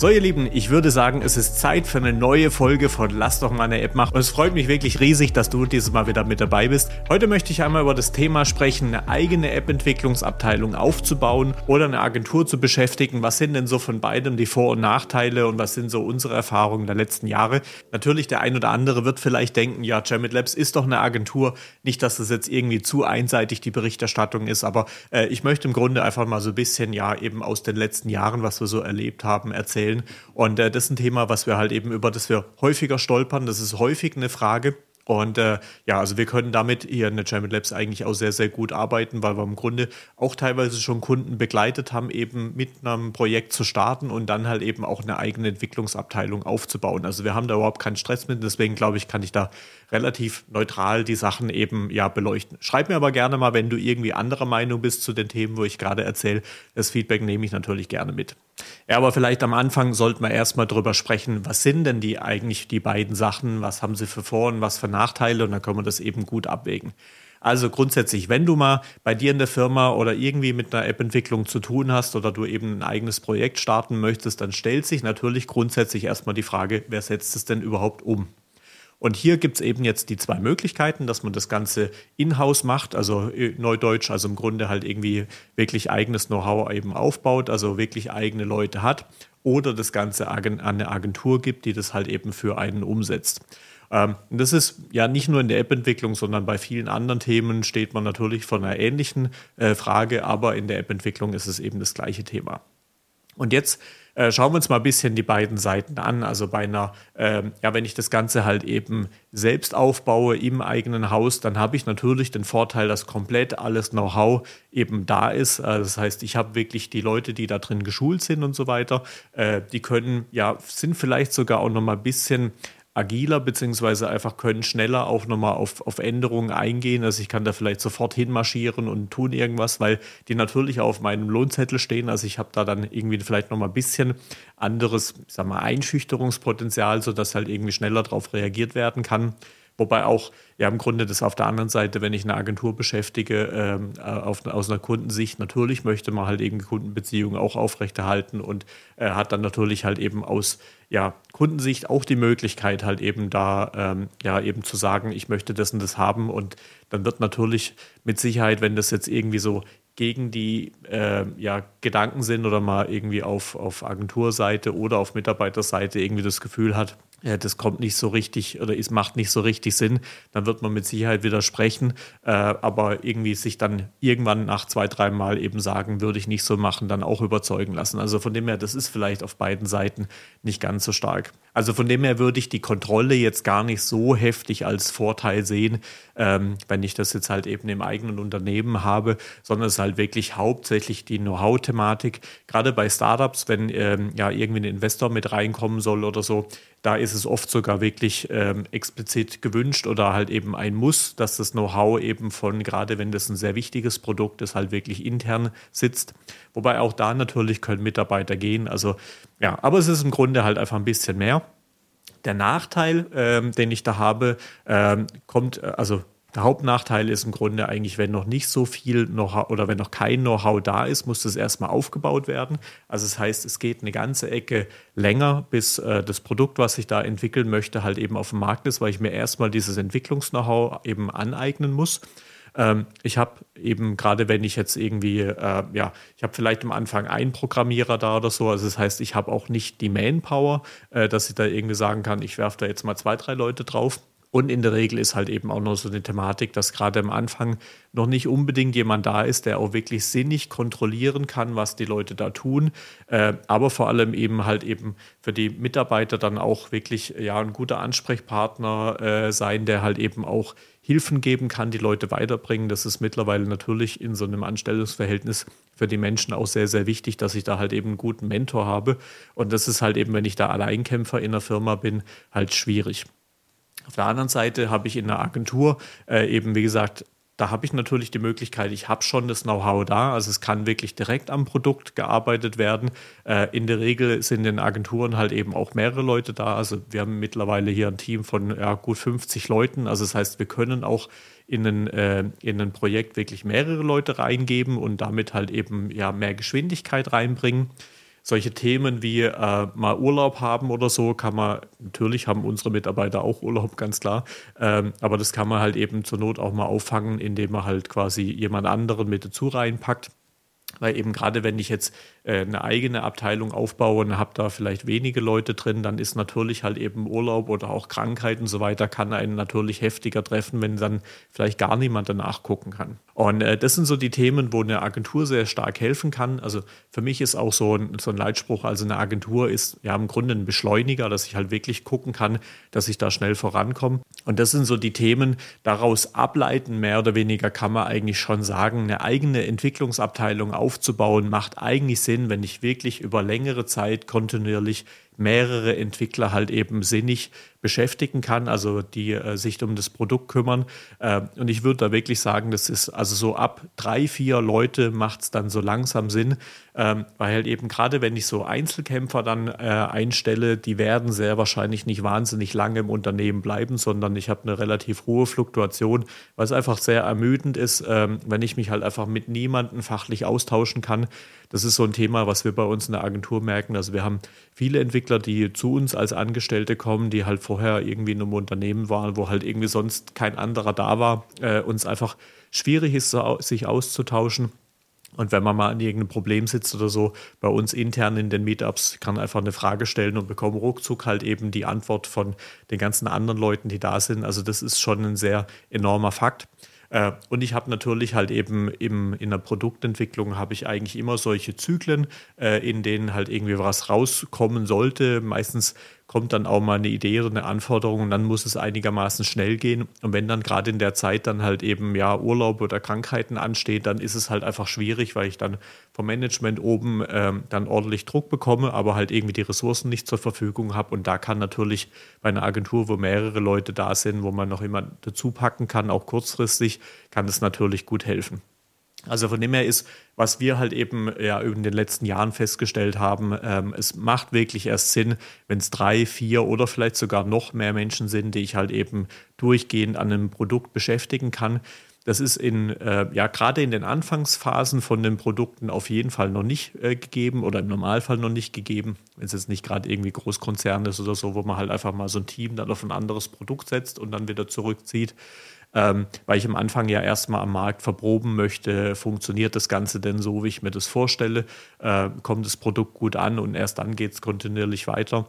So, ihr Lieben, ich würde sagen, es ist Zeit für eine neue Folge von Lass doch mal eine App machen. Und es freut mich wirklich riesig, dass du dieses Mal wieder mit dabei bist. Heute möchte ich einmal über das Thema sprechen, eine eigene App-Entwicklungsabteilung aufzubauen oder eine Agentur zu beschäftigen. Was sind denn so von beidem die Vor- und Nachteile und was sind so unsere Erfahrungen der letzten Jahre? Natürlich, der ein oder andere wird vielleicht denken, ja, Jamit Labs ist doch eine Agentur. Nicht, dass das jetzt irgendwie zu einseitig die Berichterstattung ist, aber äh, ich möchte im Grunde einfach mal so ein bisschen, ja, eben aus den letzten Jahren, was wir so erlebt haben, erzählen erzählen. Und äh, das ist ein Thema, was wir halt eben über das wir häufiger stolpern. Das ist häufig eine Frage. Und äh, ja, also wir können damit hier in der German Labs eigentlich auch sehr, sehr gut arbeiten, weil wir im Grunde auch teilweise schon Kunden begleitet haben, eben mit einem Projekt zu starten und dann halt eben auch eine eigene Entwicklungsabteilung aufzubauen. Also wir haben da überhaupt keinen Stress mit, deswegen glaube ich, kann ich da relativ neutral die Sachen eben ja beleuchten. Schreib mir aber gerne mal, wenn du irgendwie anderer Meinung bist zu den Themen, wo ich gerade erzähle. Das Feedback nehme ich natürlich gerne mit. Ja, aber vielleicht am Anfang sollten wir erstmal drüber sprechen, was sind denn die eigentlich die beiden Sachen, was haben sie für Vor- und was für Nachteile und dann können wir das eben gut abwägen. Also grundsätzlich, wenn du mal bei dir in der Firma oder irgendwie mit einer App-Entwicklung zu tun hast oder du eben ein eigenes Projekt starten möchtest, dann stellt sich natürlich grundsätzlich erstmal die Frage, wer setzt es denn überhaupt um? Und hier gibt es eben jetzt die zwei Möglichkeiten, dass man das Ganze in-house macht, also äh, neudeutsch, also im Grunde halt irgendwie wirklich eigenes Know-how eben aufbaut, also wirklich eigene Leute hat, oder das Ganze an eine Agentur gibt, die das halt eben für einen umsetzt. Ähm, das ist ja nicht nur in der App-Entwicklung, sondern bei vielen anderen Themen steht man natürlich vor einer ähnlichen äh, Frage, aber in der App-Entwicklung ist es eben das gleiche Thema. Und jetzt äh, schauen wir uns mal ein bisschen die beiden Seiten an. Also bei einer, äh, ja, wenn ich das Ganze halt eben selbst aufbaue im eigenen Haus, dann habe ich natürlich den Vorteil, dass komplett alles Know-how eben da ist. Äh, das heißt, ich habe wirklich die Leute, die da drin geschult sind und so weiter. Äh, die können, ja, sind vielleicht sogar auch noch mal ein bisschen agiler, beziehungsweise einfach können schneller auch nochmal auf, auf Änderungen eingehen. Also ich kann da vielleicht sofort hinmarschieren und tun irgendwas, weil die natürlich auf meinem Lohnzettel stehen. Also ich habe da dann irgendwie vielleicht nochmal ein bisschen anderes, ich sag mal, Einschüchterungspotenzial, sodass halt irgendwie schneller darauf reagiert werden kann. Wobei auch ja im Grunde das auf der anderen Seite, wenn ich eine Agentur beschäftige, ähm, äh, auf, aus einer Kundensicht, natürlich möchte man halt eben Kundenbeziehungen auch aufrechterhalten und äh, hat dann natürlich halt eben aus ja, Kundensicht auch die Möglichkeit, halt eben da ähm, ja eben zu sagen, ich möchte das und das haben. Und dann wird natürlich mit Sicherheit, wenn das jetzt irgendwie so gegen die äh, ja, Gedanken sind oder mal irgendwie auf, auf Agenturseite oder auf Mitarbeiterseite irgendwie das Gefühl hat, ja, das kommt nicht so richtig oder es macht nicht so richtig Sinn, dann wird man mit Sicherheit widersprechen, äh, aber irgendwie sich dann irgendwann nach zwei, drei Mal eben sagen, würde ich nicht so machen, dann auch überzeugen lassen. Also von dem her, das ist vielleicht auf beiden Seiten nicht ganz so stark. Also von dem her würde ich die Kontrolle jetzt gar nicht so heftig als Vorteil sehen, ähm, wenn ich das jetzt halt eben im eigenen Unternehmen habe, sondern es ist halt wirklich hauptsächlich die Know-how-Thematik. Gerade bei Startups, wenn ähm, ja irgendwie ein Investor mit reinkommen soll oder so, da ist es oft sogar wirklich ähm, explizit gewünscht oder halt eben ein Muss, dass das Know-how eben von, gerade wenn das ein sehr wichtiges Produkt ist, halt wirklich intern sitzt. Wobei auch da natürlich können Mitarbeiter gehen. Also ja, aber es ist im Grunde halt einfach ein bisschen mehr. Der Nachteil, ähm, den ich da habe, ähm, kommt, äh, also der Hauptnachteil ist im Grunde eigentlich, wenn noch nicht so viel Know-how oder wenn noch kein Know-how da ist, muss das erstmal aufgebaut werden. Also das heißt, es geht eine ganze Ecke länger, bis äh, das Produkt, was ich da entwickeln möchte, halt eben auf dem Markt ist, weil ich mir erstmal dieses Entwicklungs-Know-how eben aneignen muss. Ähm, ich habe eben gerade, wenn ich jetzt irgendwie, äh, ja, ich habe vielleicht am Anfang einen Programmierer da oder so. Also das heißt, ich habe auch nicht die Manpower, äh, dass ich da irgendwie sagen kann, ich werfe da jetzt mal zwei, drei Leute drauf und in der Regel ist halt eben auch noch so eine Thematik, dass gerade am Anfang noch nicht unbedingt jemand da ist, der auch wirklich sinnig kontrollieren kann, was die Leute da tun. Äh, aber vor allem eben halt eben für die Mitarbeiter dann auch wirklich ja ein guter Ansprechpartner äh, sein, der halt eben auch Hilfen geben kann, die Leute weiterbringen. Das ist mittlerweile natürlich in so einem Anstellungsverhältnis für die Menschen auch sehr, sehr wichtig, dass ich da halt eben einen guten Mentor habe. Und das ist halt eben, wenn ich da Alleinkämpfer in der Firma bin, halt schwierig. Auf der anderen Seite habe ich in der Agentur äh, eben, wie gesagt, da habe ich natürlich die Möglichkeit, ich habe schon das Know-how da, also es kann wirklich direkt am Produkt gearbeitet werden. Äh, in der Regel sind in Agenturen halt eben auch mehrere Leute da. Also wir haben mittlerweile hier ein Team von ja, gut 50 Leuten. Also das heißt, wir können auch in ein, äh, in ein Projekt wirklich mehrere Leute reingeben und damit halt eben ja mehr Geschwindigkeit reinbringen. Solche Themen wie äh, mal Urlaub haben oder so, kann man, natürlich haben unsere Mitarbeiter auch Urlaub, ganz klar, ähm, aber das kann man halt eben zur Not auch mal auffangen, indem man halt quasi jemand anderen mit dazu reinpackt. Weil eben gerade wenn ich jetzt äh, eine eigene Abteilung aufbaue und habe da vielleicht wenige Leute drin, dann ist natürlich halt eben Urlaub oder auch Krankheit und so weiter, kann einen natürlich heftiger treffen, wenn dann vielleicht gar niemand danach gucken kann. Und äh, das sind so die Themen, wo eine Agentur sehr stark helfen kann. Also für mich ist auch so ein, so ein Leitspruch, also eine Agentur ist ja im Grunde ein Beschleuniger, dass ich halt wirklich gucken kann, dass ich da schnell vorankomme. Und das sind so die Themen, daraus ableiten, mehr oder weniger kann man eigentlich schon sagen, eine eigene Entwicklungsabteilung aufzubauen, macht eigentlich Sinn, wenn ich wirklich über längere Zeit kontinuierlich mehrere Entwickler halt eben sinnig beschäftigen kann, also die äh, sich um das Produkt kümmern. Äh, und ich würde da wirklich sagen, das ist also so ab drei, vier Leute macht es dann so langsam Sinn, ähm, weil halt eben gerade wenn ich so Einzelkämpfer dann äh, einstelle, die werden sehr wahrscheinlich nicht wahnsinnig lange im Unternehmen bleiben, sondern ich habe eine relativ hohe Fluktuation, weil es einfach sehr ermüdend ist, ähm, wenn ich mich halt einfach mit niemandem fachlich austauschen kann. Das ist so ein Thema, was wir bei uns in der Agentur merken. Also wir haben viele Entwickler, die zu uns als Angestellte kommen, die halt vorher irgendwie in einem Unternehmen waren, wo halt irgendwie sonst kein anderer da war, äh, uns einfach schwierig ist, sich auszutauschen. Und wenn man mal an irgendeinem Problem sitzt oder so, bei uns intern in den Meetups kann einfach eine Frage stellen und bekommen ruckzuck halt eben die Antwort von den ganzen anderen Leuten, die da sind. Also das ist schon ein sehr enormer Fakt. Äh, und ich habe natürlich halt eben im, in der Produktentwicklung habe ich eigentlich immer solche Zyklen, äh, in denen halt irgendwie was rauskommen sollte. Meistens kommt dann auch mal eine Idee oder eine Anforderung und dann muss es einigermaßen schnell gehen. Und wenn dann gerade in der Zeit dann halt eben ja Urlaub oder Krankheiten ansteht, dann ist es halt einfach schwierig, weil ich dann vom Management oben ähm, dann ordentlich Druck bekomme, aber halt irgendwie die Ressourcen nicht zur Verfügung habe. Und da kann natürlich bei einer Agentur, wo mehrere Leute da sind, wo man noch jemanden dazu packen kann, auch kurzfristig, kann es natürlich gut helfen. Also von dem her ist, was wir halt eben ja in den letzten Jahren festgestellt haben, ähm, es macht wirklich erst Sinn, wenn es drei, vier oder vielleicht sogar noch mehr Menschen sind, die ich halt eben durchgehend an einem Produkt beschäftigen kann. Das ist in, äh, ja, gerade in den Anfangsphasen von den Produkten auf jeden Fall noch nicht äh, gegeben oder im Normalfall noch nicht gegeben. Wenn es jetzt nicht gerade irgendwie Großkonzern ist oder so, wo man halt einfach mal so ein Team dann auf ein anderes Produkt setzt und dann wieder zurückzieht ähm, weil ich am Anfang ja erstmal am Markt verproben möchte, funktioniert das Ganze denn so, wie ich mir das vorstelle, äh, kommt das Produkt gut an und erst dann geht es kontinuierlich weiter.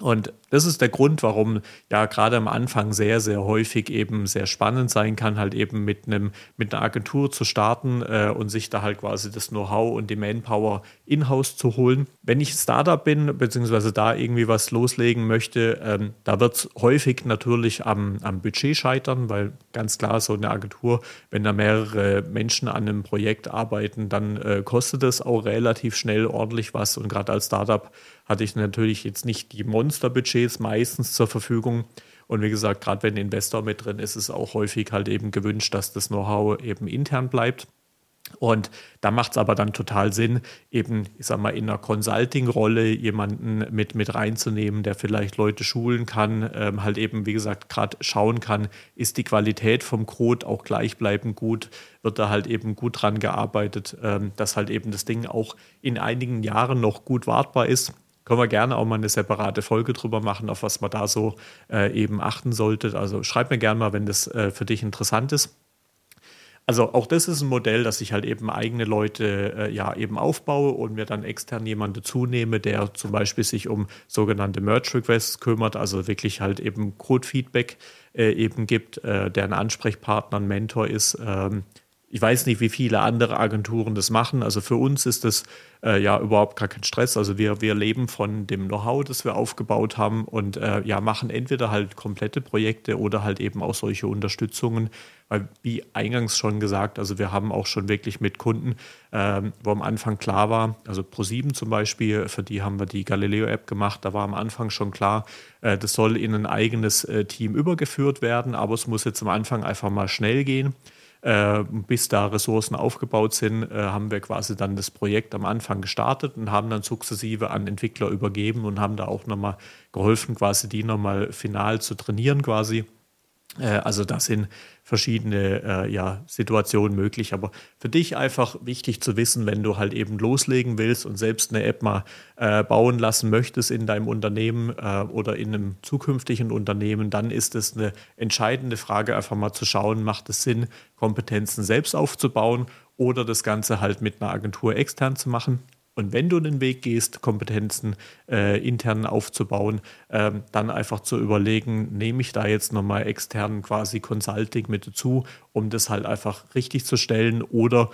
Und das ist der Grund, warum ja gerade am Anfang sehr, sehr häufig eben sehr spannend sein kann, halt eben mit einem mit einer Agentur zu starten äh, und sich da halt quasi das Know-how und die Manpower in-house zu holen. Wenn ich Startup bin, beziehungsweise da irgendwie was loslegen möchte, ähm, da wird es häufig natürlich am, am Budget scheitern, weil ganz klar so eine Agentur, wenn da mehrere Menschen an einem Projekt arbeiten, dann äh, kostet es auch relativ schnell ordentlich was und gerade als Startup hatte ich natürlich jetzt nicht die Monsterbudgets meistens zur Verfügung. Und wie gesagt, gerade wenn ein Investor mit drin ist, ist es auch häufig halt eben gewünscht, dass das Know-how eben intern bleibt. Und da macht es aber dann total Sinn, eben, ich sag mal, in einer Consulting-Rolle jemanden mit, mit reinzunehmen, der vielleicht Leute schulen kann, ähm, halt eben, wie gesagt, gerade schauen kann, ist die Qualität vom Code auch gleichbleibend gut, wird da halt eben gut dran gearbeitet, ähm, dass halt eben das Ding auch in einigen Jahren noch gut wartbar ist. Können wir gerne auch mal eine separate Folge drüber machen, auf was man da so äh, eben achten sollte. Also schreib mir gerne mal, wenn das äh, für dich interessant ist. Also auch das ist ein Modell, dass ich halt eben eigene Leute äh, ja eben aufbaue und mir dann extern jemanden zunehme, der zum Beispiel sich um sogenannte Merge Requests kümmert, also wirklich halt eben Code-Feedback äh, eben gibt, äh, der ein Ansprechpartner, ein Mentor ist. Ähm, ich weiß nicht, wie viele andere Agenturen das machen. Also für uns ist das äh, ja überhaupt gar kein Stress. Also wir, wir leben von dem Know-how, das wir aufgebaut haben und äh, ja, machen entweder halt komplette Projekte oder halt eben auch solche Unterstützungen. Weil, wie eingangs schon gesagt, also wir haben auch schon wirklich mit Kunden, äh, wo am Anfang klar war, also Pro7 zum Beispiel, für die haben wir die Galileo-App gemacht, da war am Anfang schon klar, äh, das soll in ein eigenes äh, Team übergeführt werden, aber es muss jetzt am Anfang einfach mal schnell gehen. Äh, bis da Ressourcen aufgebaut sind, äh, haben wir quasi dann das Projekt am Anfang gestartet und haben dann sukzessive an Entwickler übergeben und haben da auch nochmal geholfen, quasi die nochmal final zu trainieren quasi. Äh, also das sind verschiedene äh, ja, Situationen möglich. Aber für dich einfach wichtig zu wissen, wenn du halt eben loslegen willst und selbst eine App mal äh, bauen lassen möchtest in deinem Unternehmen äh, oder in einem zukünftigen Unternehmen, dann ist es eine entscheidende Frage, einfach mal zu schauen, macht es Sinn, Kompetenzen selbst aufzubauen oder das Ganze halt mit einer Agentur extern zu machen. Und wenn du den Weg gehst, Kompetenzen äh, intern aufzubauen, äh, dann einfach zu überlegen, nehme ich da jetzt nochmal extern quasi Consulting mit dazu, um das halt einfach richtig zu stellen oder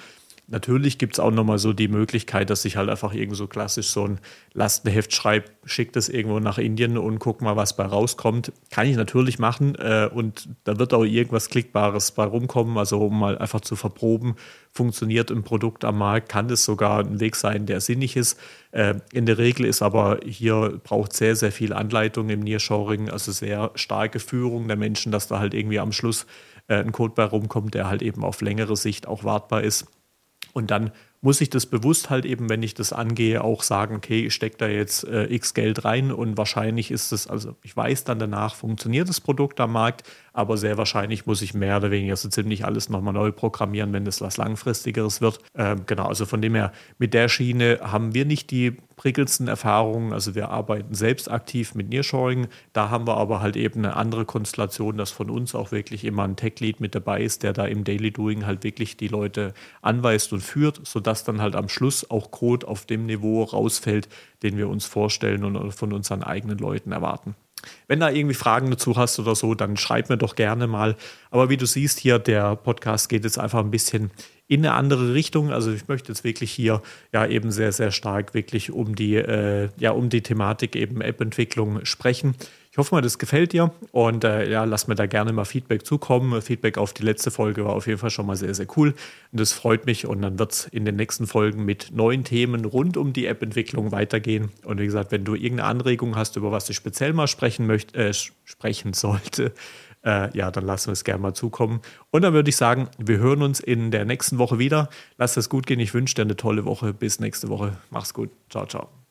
Natürlich gibt es auch nochmal so die Möglichkeit, dass ich halt einfach irgend so klassisch so ein Lastenheft schreibe, schicke das irgendwo nach Indien und guck mal, was bei rauskommt. Kann ich natürlich machen äh, und da wird auch irgendwas Klickbares bei rumkommen, also um mal einfach zu verproben, funktioniert ein Produkt am Markt, kann das sogar ein Weg sein, der sinnig ist. Äh, in der Regel ist aber hier braucht sehr, sehr viel Anleitung im Nearshoring, also sehr starke Führung der Menschen, dass da halt irgendwie am Schluss äh, ein Code bei rumkommt, der halt eben auf längere Sicht auch wartbar ist. Und dann muss ich das bewusst halt eben, wenn ich das angehe, auch sagen, okay, ich stecke da jetzt äh, x Geld rein und wahrscheinlich ist es, also ich weiß dann danach, funktioniert das Produkt am Markt, aber sehr wahrscheinlich muss ich mehr oder weniger so ziemlich alles nochmal neu programmieren, wenn das was Langfristigeres wird. Ähm, genau, also von dem her, mit der Schiene haben wir nicht die prickelndsten Erfahrungen. Also wir arbeiten selbst aktiv mit Nearshoring. Da haben wir aber halt eben eine andere Konstellation, dass von uns auch wirklich immer ein Tech-Lead mit dabei ist, der da im Daily Doing halt wirklich die Leute anweist und führt, sodass dann halt am Schluss auch Code auf dem Niveau rausfällt, den wir uns vorstellen und von unseren eigenen Leuten erwarten. Wenn da irgendwie Fragen dazu hast oder so, dann schreib mir doch gerne mal. Aber wie du siehst hier, der Podcast geht jetzt einfach ein bisschen in eine andere Richtung. Also ich möchte jetzt wirklich hier ja eben sehr, sehr stark wirklich um die, äh, ja, um die Thematik eben App-Entwicklung sprechen. Ich hoffe mal, das gefällt dir und äh, ja, lass mir da gerne mal Feedback zukommen. Feedback auf die letzte Folge war auf jeden Fall schon mal sehr, sehr cool und das freut mich und dann wird es in den nächsten Folgen mit neuen Themen rund um die App-Entwicklung weitergehen. Und wie gesagt, wenn du irgendeine Anregung hast, über was ich speziell mal sprechen möchte, äh, sprechen sollte, äh, ja, dann lassen wir es gerne mal zukommen. Und dann würde ich sagen, wir hören uns in der nächsten Woche wieder. Lass es gut gehen. Ich wünsche dir eine tolle Woche. Bis nächste Woche. Mach's gut. Ciao, ciao.